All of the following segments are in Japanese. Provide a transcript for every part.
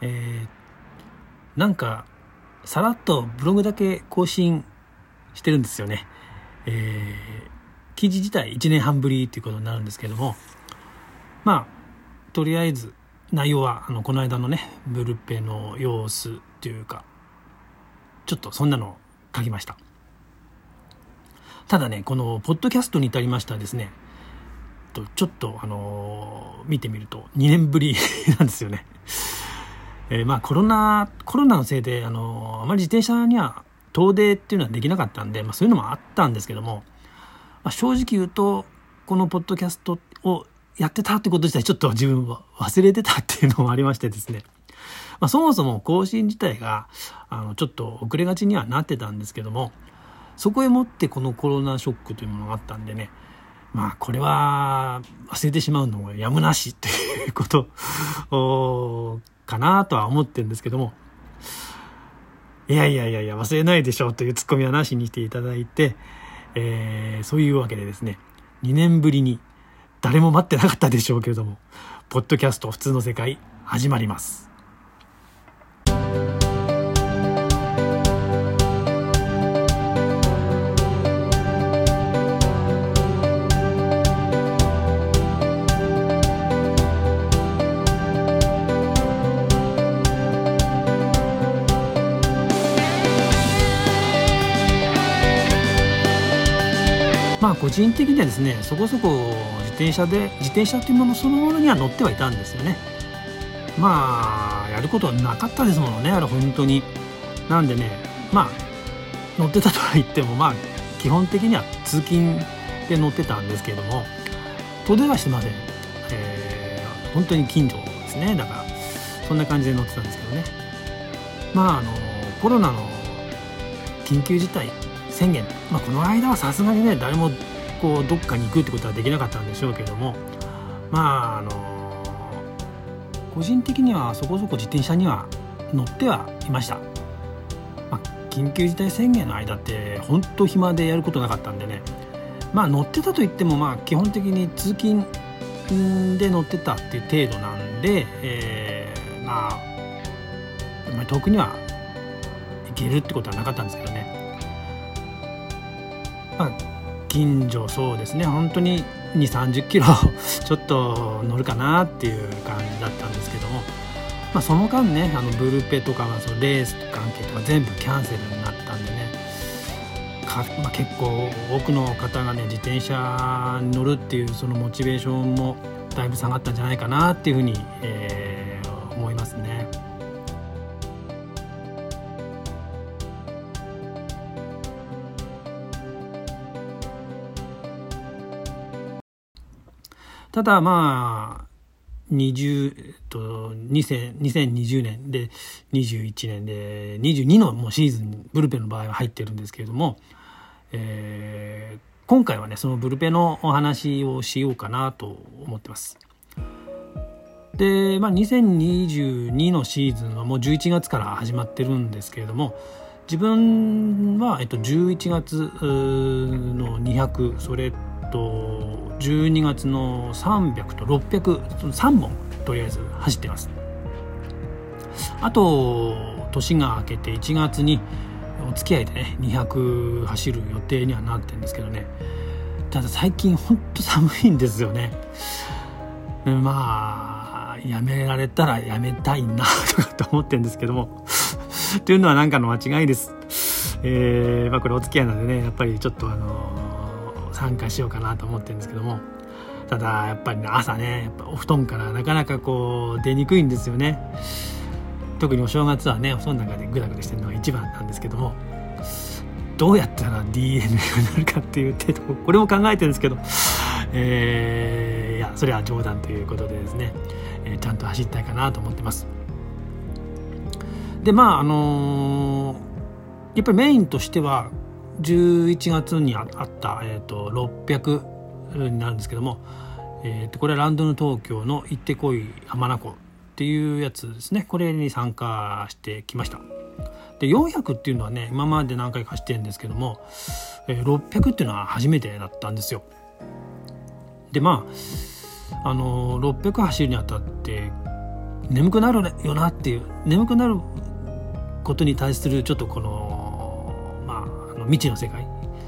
えー、なんかさらっとブログだけ更新してるんですよね。えー、記事自体1年半ぶりということになるんですけども。まあとりあえず内容はあのこの間のねブルペの様子というかちょっとそんなのを書きました。ただねこのポッドキャストに至りましたですねちょっとあの見てみると2年ぶりなんですよね。えー、まあコロナコロナのせいであのあまり自転車には遠出っていうのはできなかったんで、まあ、そういうのもあったんですけども、まあ、正直言うとこのポッドキャストをやってたってこと自体ちょっと自分は忘れてたっていうのもありましてですね、まあ、そもそも更新自体があのちょっと遅れがちにはなってたんですけどもそこへもってこのコロナショックというものがあったんでねまあこれは忘れてしまうのもやむなしっていうことかなとは思ってるんですけども。いやいやいやいや忘れないでしょうというツッコミはなしにしていただいて、えー、そういうわけでですね2年ぶりに誰も待ってなかったでしょうけれどもポッドキャスト普通の世界始まります。個人的にはですねそこそこ自転車で自転車というものそのものには乗ってはいたんですよね。まあやることはなかったですものねあれ本当に。なんでねまあ乗ってたとは言ってもまあ基本的には通勤で乗ってたんですけれども遠出はしてません、えー、本当に近所ですね。だからそんな感じで乗ってたんですけどね。まああのコロナの緊急事態宣言、まあ、この間はさすがにね誰もこうどっかに行くってことはできなかったんでしょうけども。まああの個人的にはそこそこ自転車には乗ってはいました、まあ、緊急事態宣言の間って本当暇でやることなかったんでね。まあ乗ってたといってもまあ基本的に通勤で乗ってたっていう程度なんで、えー、まあ遠くには行けるってことはなかったんですけどね。まあ、近所そうですね。本当に2 3 0キロ ちょっと乗るかなっていう感じだったんですけども、まあ、その間ねあのブルペとか、まあ、そのレース関係とか全部キャンセルになったんでね。か、まあ、結構多くの方がね自転車に乗るっていうそのモチベーションもだいぶ下がったんじゃないかなっていうふうに、えー、ただまあ20と2020年で21年で22のもうシーズンブルペンの場合は入ってるんですけれども、えー、今回はねそのブルペンのお話をしようかなと思ってます。で、まあ、2022のシーズンはもう11月から始まってるんですけれども自分は、えっと、11月の200それと12月の300と6003本とりあえず走ってます。あと年が明けて1月にお付き合いでね200走る予定にはなってるんですけどね。ただ最近ほんと寒いんですよね。まあやめられたらやめたいなとかって思ってるんですけども。というのは何かの間違いです。えー、まあこれお付き合いなんでねやっぱりちょっとあのー参加しようかなと思ってるんですけども。ただやっぱり、ね、朝ねやっぱお布団からなかなかこう出にくいんですよね。特にお正月はねお布団の中でグダグダしてるのが一番なんですけども。どうやったら DNA になるかっていう程度これも考えてるんですけど、えー、いやそれは冗談ということでですね、えー、ちゃんと走りたいかなと思ってます。でまああのー、やっぱりメインとしては11月にあった、えーと、600になるんですけども、えーと、これはランドの東京の行ってこい浜名湖っていうやつですね。これに参加してきました。で400っていうのはね今まで何回か走ってるんですけども、えー、600っていうのは初めてだったんですよ。でまああの600走るにあたって眠くなるよなっていう眠くなることに対するちょっとこの未知の世界、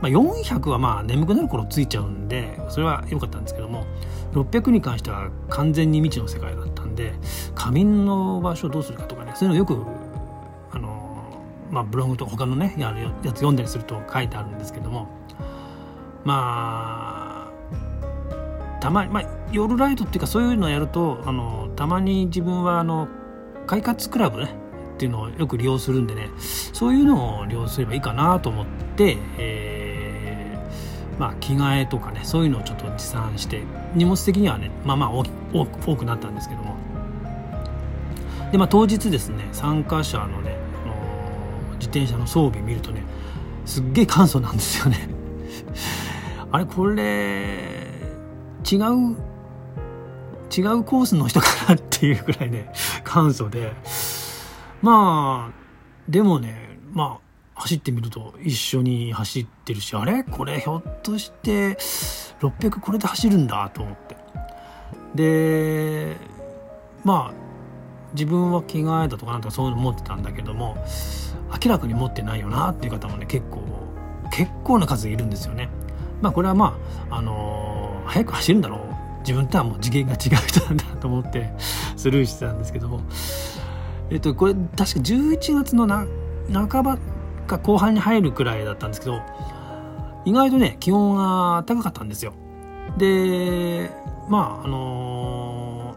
まあ、400はまあ眠くなる頃ついちゃうんでそれは良かったんですけども600に関しては完全に未知の世界だったんで仮眠の場所どうするかとかねそういうのよくあの、まあ、ブログと他のねやるやつ読んだりすると書いてあるんですけどもまあたまに、まあ、夜ライトっていうかそういうのをやるとあのたまに自分はあの快活クラブねっていうのをよく利用するんでねそういうのを利用すればいいかなと思って、えー、まあ、着替えとかねそういうのをちょっと持参して荷物的にはねまあまあ多くなったんですけども。で、まあ、当日ですね参加者のね、あの、自転車の装備見るとねすっげえ簡素なんですよね。あれこれ違う違うコースの人かなっていうぐらいね簡素で。まあでもねまあ走ってみると一緒に走ってるしあれ？これひょっとして600これで走るんだと思って。でまあ自分は着替えだとかなんとかそういうの持ってたんだけども明らかに持ってないよなっていう方もね結構結構な数いるんですよね。まあこれはまああのー、早く走るんだろう。自分とはもう次元が違う人なんだと思ってスルーしてたんですけども。えっとこれ確か11月のな半ばか後半に入るくらいだったんですけど意外とね気温が高かったんですよ。でまああの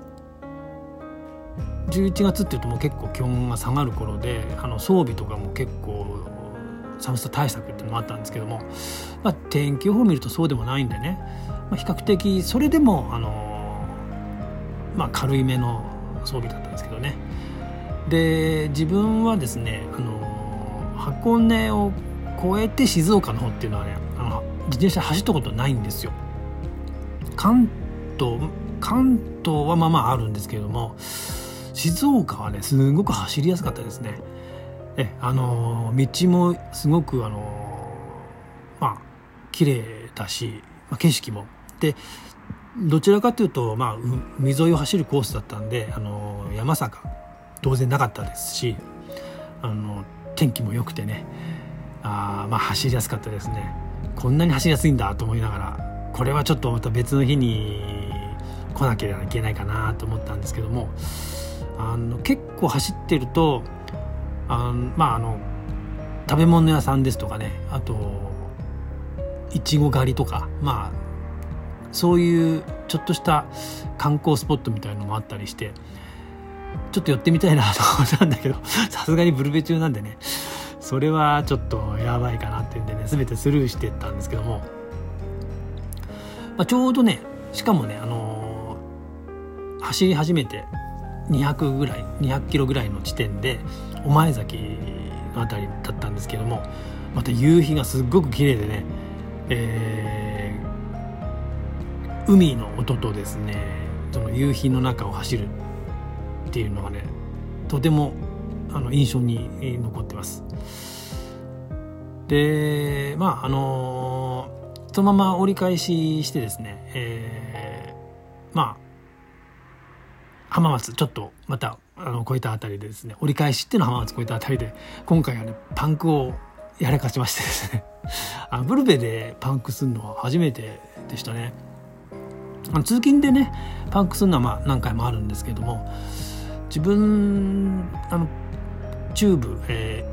ー、11月っていうともう結構気温が下がる頃であの装備とかも結構寒さ対策っていうのもあったんですけども、まあ、天気予報を見るとそうでもないんでね、まあ、比較的それでも、あのー、まあ、軽いめの装備だったんですけどね。で自分はですね、あの、箱根を越えて静岡の方っていうのはねあの自転車走ったことないんですよ。関東関東はまあまああるんですけれども静岡はねすごく走りやすかったですね。えあの道もすごくあのまあ綺麗だし、まあ、景色も。でどちらかというと、まあ、海沿いを走るコースだったんであの山坂当然なかったですしあの天気も良くてねあまあ走りやすかったですね。こんなに走りやすいんだと思いながらこれはちょっとまた別の日に来なければいけないかなと思ったんですけどもあの結構走ってるとあまああの食べ物屋さんですとかねあといちご狩りとかまあそういうちょっとした観光スポットみたいのもあったりしてちょっと寄ってみたいなと思ったんだけど さすがにブルベ中なんでねそれはちょっとやばいかなっていうんでね全てスルーしてったんですけども、まあ、ちょうどねしかもねあのー、走り始めて200ぐらい200キロぐらいの地点で御前崎の辺りだったんですけどもまた夕日がすっごく綺麗でね、えー、海の音とですねその夕日の中を走るっていうのがねとてもあの印象に残ってます。でまああの、そのまま折り返ししてですね、えー、まあ浜松ちょっとまたあの超えたあたりでですね折り返しっていうのは浜松超えたあたりで今回はねパンクをやらかしましてですねあブルベでパンクするのは初めてでしたねあの通勤でねパンクするのはまあ何回もあるんですけども自分あのチューブ、え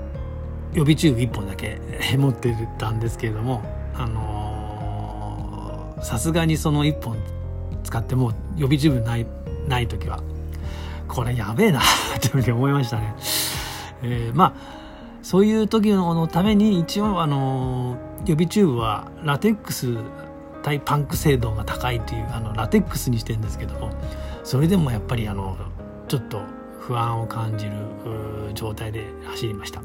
ー、予備チューブ1本だけ持ってたんですけれどもあのさすがにその1本使っても予備チューブないない時はこれやべえな って思いましたね。えー、まあそういう時のために一応あの予備チューブはラテックス対パンク精度が高いというあのラテックスにしてるんですけどもそれでもやっぱりあのちょっと不安を感じる状態で走りました。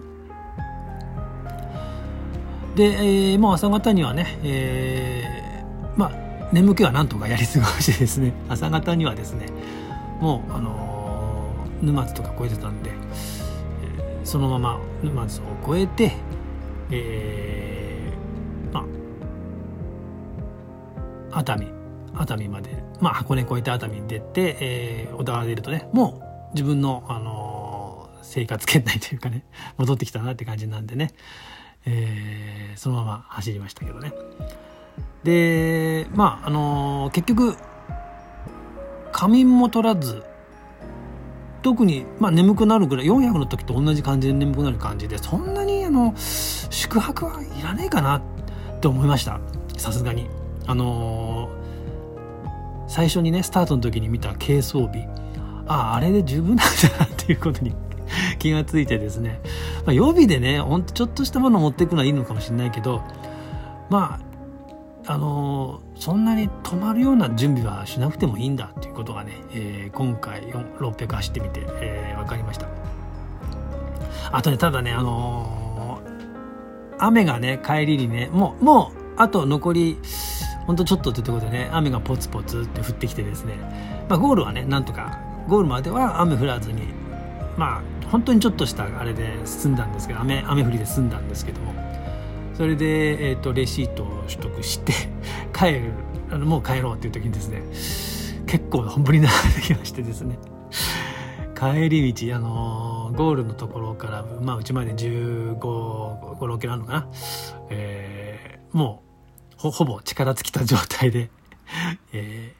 で、えー、もう朝方にはね、えー、まあ眠気はなんとかやり過ごしてですね 朝方にはですねもうあのー、沼津とか越えてたんで、えー、そのまま沼津を越えて、えー、まあ熱海熱海まで、まあ、箱根越えて熱海に出て、えー、小田原出るとねもう自分の、あの生活圏内というかね 戻ってきたなって感じなんでね、えー、そのまま走りましたけどね。でまああの結局仮眠も取らず特に、まあ、眠くなるぐらい400の時と同じ感じで眠くなる感じでそんなにあの宿泊はいらないかなって思いました。さすがに。あのー、最初にねスタートの時に見た軽装備。あああれで十分なんだなっていうことに 気がついてですね、まあ、予備でねほんとちょっとしたもの持っていくのはいいのかもしれないけどまああのそんなに止まるような準備はしなくてもいいんだっていうことがね、えー、今回600走ってみて、えー、分かりました。あとねただねあのー、雨がね帰りにねもうもうあと残りほんとちょっとってところでね雨がポツポツって降ってきてですね、まあ、ゴールはねなんとかゴールまでは雨降らずにまあ本当にちょっとしたあれで済んだんですけど雨雨降りで済んだんですけども。それで、えーと、レシートを取得して 帰るあのもう帰ろうっていう時にですね結構本降りになってきましてですね。帰り道あのゴールのところからまあうちまで1 5 6キロあるのかな、えー、もうほほぼ力尽きた状態で、え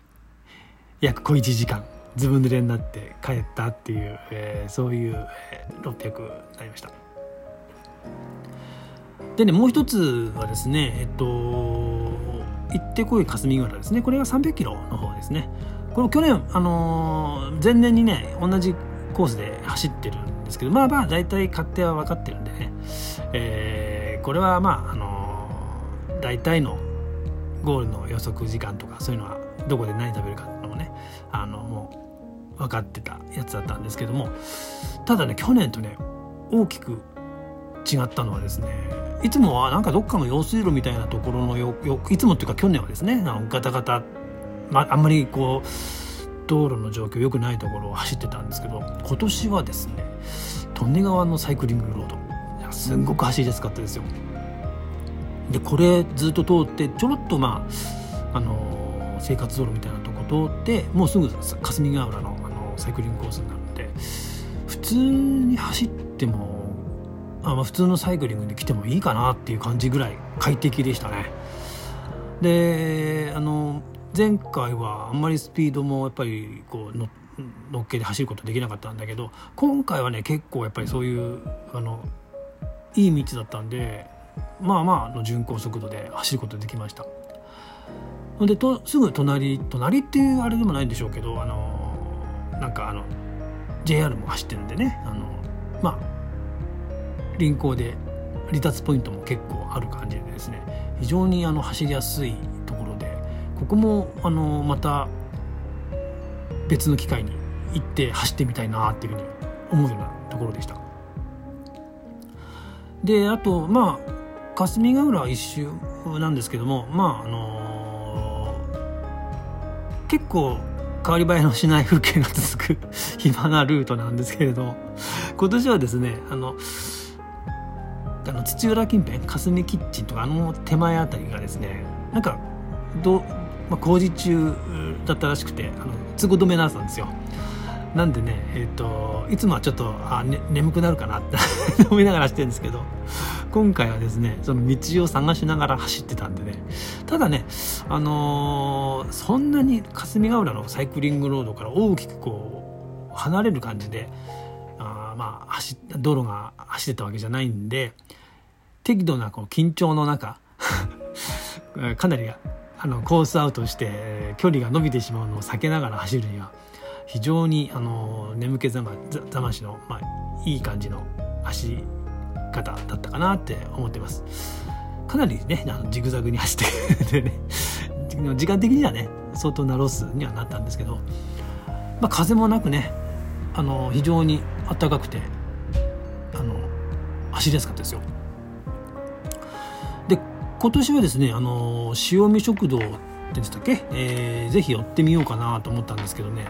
ー、約小1時間ずぶ濡れになって帰ったっていう、えー、そういう、えー、600になりました。でねもう一つはですねえっと行ってこい霞ヶ浦ですね。これが300キロの方ですね。これ去年あのー、前年にね同じコースで走ってるんですけどまあまあ大体勝手は分かってるんでね、えー、これはまああのー、大体のゴールの予測時間とかそういうのはどこで何食べるかっていうのもねあのもう分かってたやつだったんですけどもただね去年とね大きく違ったのはですねいつもはなんかどっかの用水路みたいなところのよよいつもっていうか去年はですねガタガタ、まあんまりこう道路の状況良くないところを走ってたんですけど今年はですね利根川のサイクリングロードすんごく走りやすかったですよ。でこれずっと通ってちょろっとまああの生活道路みたいなとこ通ってもうすぐ霞ヶ浦のあのサイクリングコースになるんで普通に走ってもあまあ普通のサイクリングに来てもいいかなっていう感じぐらい快適でしたね。であの前回はあんまりスピードもやっぱりこうの乗っけで走ることできなかったんだけど今回はね結構やっぱりそういうあのいい道だったんでまあまあの巡航速度で走ることできました。でとすぐ隣隣っていうあれでもないんでしょうけどあのなんかあの JR も走ってるんでねあのまあ輪行で離脱ポイントも結構ある感じでですね非常にあの走りやすいところでここもあのまた別の機会に行って走ってみたいなっていうふうに思うようなところでした。であとまあ霞ヶ浦一周なんですけどもまああのー、結構変わり映えのしない風景が続く 暇なルートなんですけれど今年はですねあのあの土浦近辺霞キッチンとかあの手前あたりがですねなんかど、まあ、工事中だったらしくてあの都合止めなったんですよ。なんでね、えーと、いつもはちょっとあ、ね、眠くなるかなって 思いながら走ってるんですけど今回はですねその道を探しながら走ってたんでね。ただね、あのー、そんなに霞ヶ浦のサイクリングロードから大きくこう離れる感じであまあ走道路が走ってたわけじゃないんで適度なこう緊張の中 かなりあのコースアウトして距離が伸びてしまうのを避けながら走るには非常にあの眠気覚ましの、まあ、いい感じの走り方だったかなって思ってます。かなりねあのジグザグに走って でね時間的にはね相当なロスにはなったんですけど、まあ、風もなくねあの非常に暖かくてあの走りやすかったですよ。今年はですねあの塩見食堂でしたっけ、えー、ぜひ寄ってみようかなと思ったんですけどね。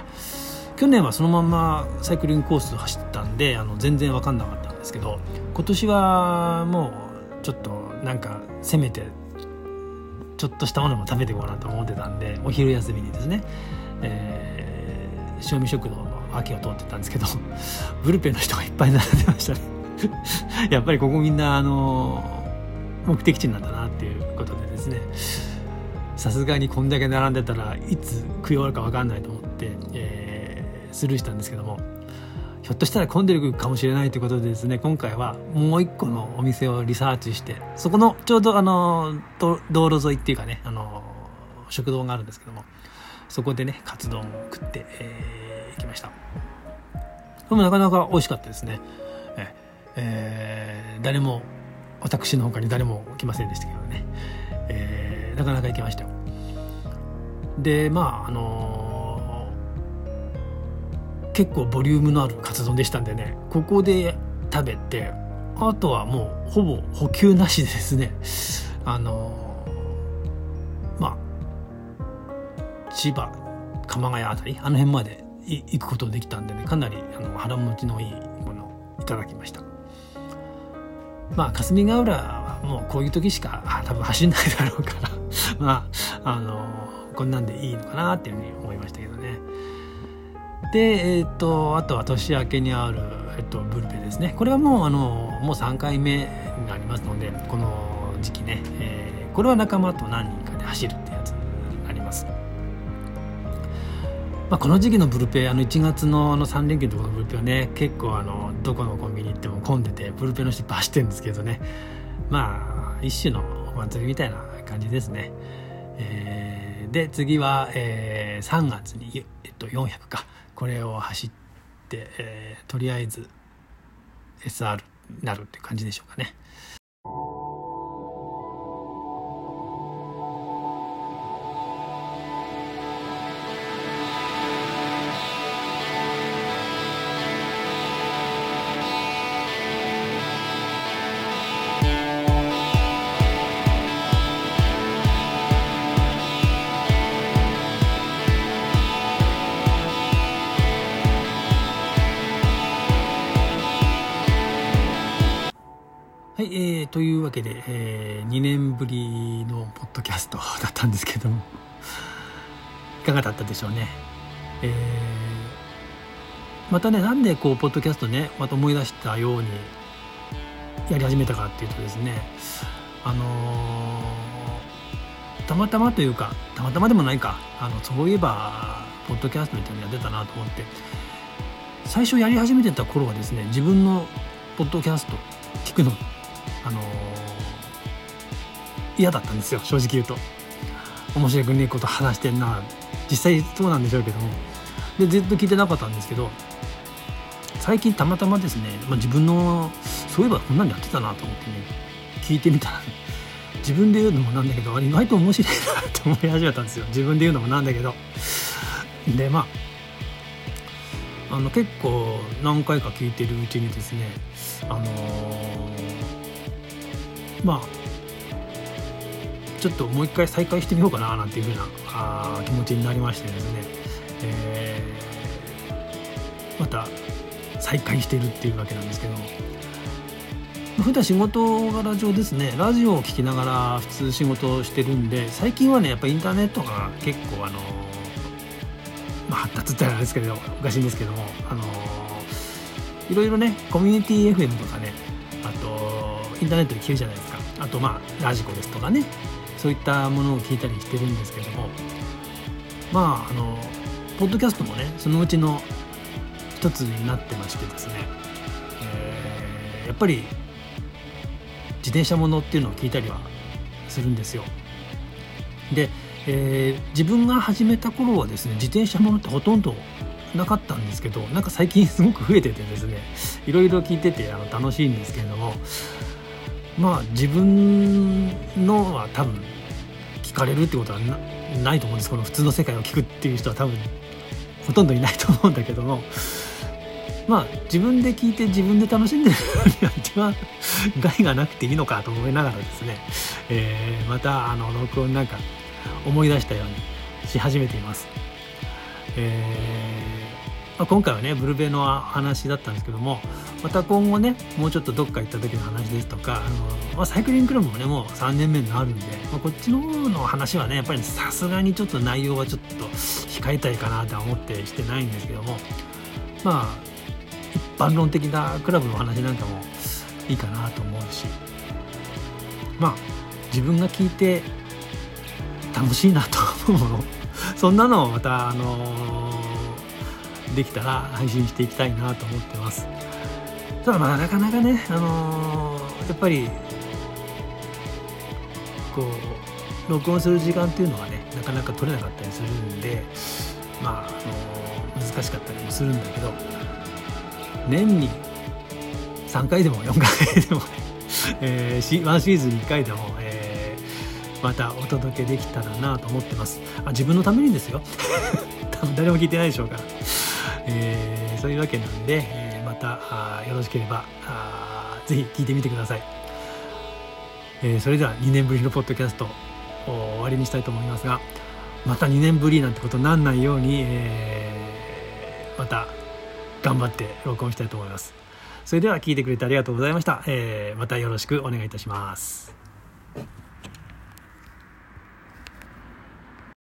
去年はそのままサイクリングコース走ったんであの全然分かんなかったんですけど今年はもうちょっとなんかせめてちょっとしたものも食べていこうなと思ってたんでお昼休みにですね、えー、塩見食堂の秋を通ってたんですけど ブルペンの人がいっぱい並んでましたね。やっぱりここみんなあの目的地なんだなっていうことでですねさすがにこんだけ並んでたらいつ食い終わるか分かんないと思って、えー、スルーしたんですけどもひょっとしたら混んでるかもしれないということでですね今回はもう一個のお店をリサーチしてそこのちょうどあの道路沿いっていうかねあの食堂があるんですけどもそこでねカツ丼を食って、えー、きました。でもなかなか美味しかったですね。ええー、誰も私の他に誰も来ませんでしたけどね、えー、なかなか行きましたよ。でまああの、結構ボリュームのあるカツ丼でしたんでねここで食べてあとはもうほぼ補給なしでですね あのまあ千葉鎌ヶ谷あたりあの辺まで行くことできたんでねかなりあの腹持ちのいいものをいただきました。まあ霞ヶ浦はもうこういう時しか多分走んないだろうから まああのこんなんでいいのかなっていうふうに思いましたけどね。でえ、ー、とあとは年明けにある、えっと、ブルペですね。これはもうあのもう3回目になりますのでこの時期ね、えー、これは仲間と何人かで走るってやつになります。まあ、この時期のブルペあの1月のあの3連休のところのブルペはね結構あのどこのコンビニ行っても混んでてブルペの人いっぱい走ってるんですけどね。まあ一種のお祭りみたいな感じですね、えー、で次は、えー、3月に、えっと、400か。これを走って、えー、とりあえず SR になるって感じでしょうかね。はい、えー、というわけで、えー、2年ぶりのポッドキャスト だったんですけどもいかがだったでしょうね。えー、またね、なんでこう、ポッドキャストね、また思い出したようにやり始めたかっていうとですね、あのー、たまたまというか、たまたまでもないか、あのそういえば、ポッドキャストみたいなのやってたなと思って、最初やり始めてた頃はですね、自分のポッドキャスト聞くのあの、嫌だったんですよ正直言うと。面白くねえこと話してんな。実際そうなんでしょうけども。でずっと聞いてなかったんですけど最近たまたまですね、まあ、自分のそういえばこんなんやってたなと思ってね聞いてみたら自分で言うのもなんだけど意外と面白いなって思い始めたんですよ。自分で言うのもなんだけど。でまああの結構何回か聞いてるうちにですねあのーまあちょっともう一回再開してみようかななんていうふうなあ気持ちになりましてですね、えー、また再開してるっていうわけなんですけど。普段仕事柄上ですねラジオを聴きながら普通仕事をしてるんで最近はねやっぱインターネットが結構あのまあ発達ってあれですけどおかしいんですけどもあのいろいろねコミュニティ FM とかねあとインターネットで聞けるじゃないですか。あとまあラジコですとかねそういったものを聞いたりしてるんですけどもまああのポッドキャストもねそのうちの一つになってましてですね、えー、やっぱり自転車ものっていうのを聞いたりはするんですよ。で、えー、自分が始めた頃はですね自転車ものってほとんどなかったんですけどなんか最近すごく増えててですねいろいろ聞いててあの楽しいんですけれどもまあ自分のは多分聞かれるってことはないと思うんです。この普通の世界を聞くっていう人は多分ほとんどいないと思うんだけども。まあ自分で聞いて自分で楽しんでるには一番害がなくていいのかと思いながらですね、えー、またあの録音なんか思い出したようにし始めています。えーまあ、今回はねブルベの話だったんですけどもまた今後ねもうちょっとどっか行った時の話ですとかあの、まあ、サイクリングクラブもねもう3年目になるんで、まあ、こっちの方の話はねやっぱりさすがにちょっと内容はちょっと控えたいかなとは思ってしてないんですけどもまあ一般論的なクラブの話なんかもいいかなと思うしまあ自分が聞いて楽しいなと思うもの。そんなのをまたあのー、できたら配信していきたいなと思ってます。ただまあなかなかねあのー、やっぱりこう録音する時間っていうのはねなかなか取れなかったりするんでまあ、あのー、難しかったりもするんだけど年に3回でも4回でもね、えー、ワンシーズン1回でも、えー、またお届けできたらなと思ってます。あ自分のためにですよ。多 分誰も聞いてないでしょうから、えー、そういうわけなんで、えー、またよろしければあぜひ聞いてみてください、えー、それでは2年ぶりのポッドキャスト終わりにしたいと思いますがまた2年ぶりなんてことになんないように、えー、また頑張って録音したいと思います。それでは聞いてくれてありがとうございました。えー、またよろしくお願いいたします。